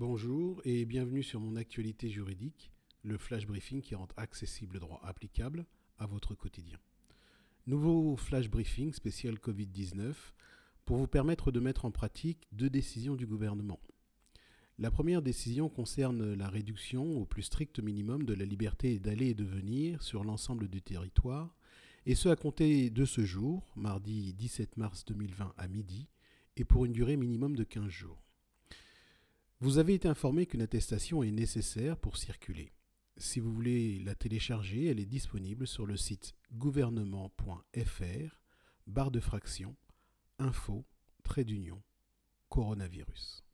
Bonjour et bienvenue sur mon actualité juridique, le flash briefing qui rend accessible le droit applicable à votre quotidien. Nouveau flash briefing spécial Covid-19 pour vous permettre de mettre en pratique deux décisions du gouvernement. La première décision concerne la réduction au plus strict minimum de la liberté d'aller et de venir sur l'ensemble du territoire, et ce à compter de ce jour, mardi 17 mars 2020 à midi, et pour une durée minimum de 15 jours. Vous avez été informé qu'une attestation est nécessaire pour circuler. Si vous voulez la télécharger, elle est disponible sur le site gouvernement.fr, barre de fraction, info, trait d'union, coronavirus.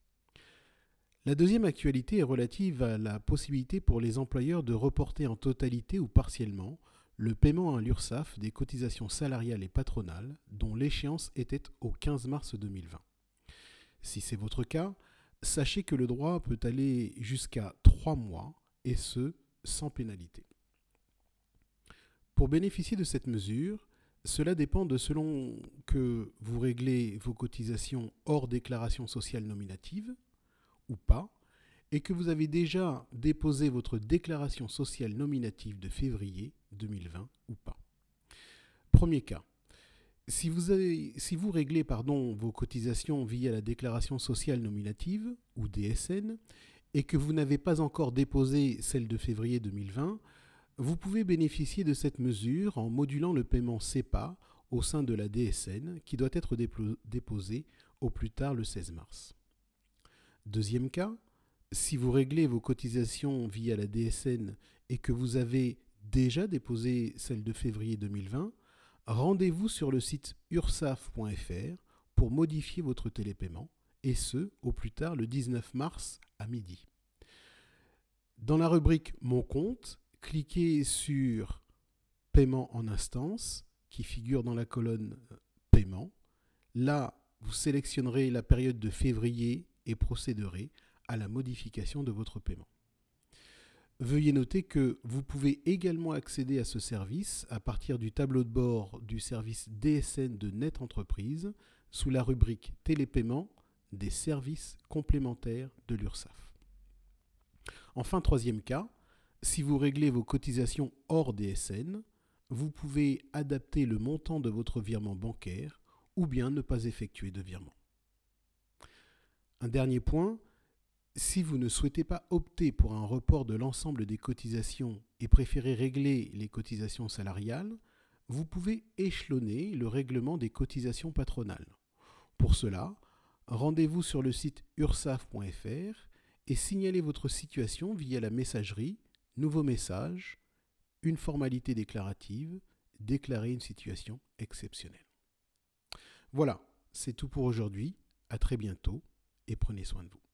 La deuxième actualité est relative à la possibilité pour les employeurs de reporter en totalité ou partiellement le paiement à l'URSSAF des cotisations salariales et patronales dont l'échéance était au 15 mars 2020. Si c'est votre cas, sachez que le droit peut aller jusqu'à trois mois, et ce, sans pénalité. Pour bénéficier de cette mesure, cela dépend de selon que vous réglez vos cotisations hors déclaration sociale nominative ou pas, et que vous avez déjà déposé votre déclaration sociale nominative de février 2020 ou pas. Premier cas. Si vous, réglez vos cotisations via la déclaration sociale nominative ou DSN et que vous n'avez pas encore déposé celle de février 2020, vous pouvez bénéficier de cette mesure en modulant le paiement CEPA au sein de la DSN qui doit être déposé au plus tard le 16 mars. Deuxième cas, si vous réglez vos cotisations via la DSN et que vous avez déjà déposé celle de février 2020, rendez-vous sur le site ursaf.fr pour modifier votre télépaiement, et ce, au plus tard le 19 mars à midi. Dans la rubrique Mon compte, cliquez sur Paiement en instance, qui figure dans la colonne Paiement. Là, vous sélectionnerez la période de février et procéderez à la modification de votre paiement. Veuillez noter que vous pouvez également accéder à ce service à partir du tableau de bord du service DSN de Net Entreprise sous la rubrique Télépaiement des services complémentaires de l'URSSAF. Enfin, troisième cas, si vous réglez vos cotisations hors DSN, vous pouvez adapter le montant de votre virement bancaire ou bien ne pas effectuer de virement. Un dernier point, si vous ne souhaitez pas opter pour un report de l'ensemble des cotisations et préférez régler les cotisations salariales, vous pouvez échelonner le règlement des cotisations patronales. Pour cela, rendez-vous sur le site ursaf.fr et signalez votre situation via la messagerie Nouveau message, une formalité déclarative, déclarer une situation exceptionnelle. Voilà, c'est tout pour aujourd'hui. À très bientôt et prenez soin de vous.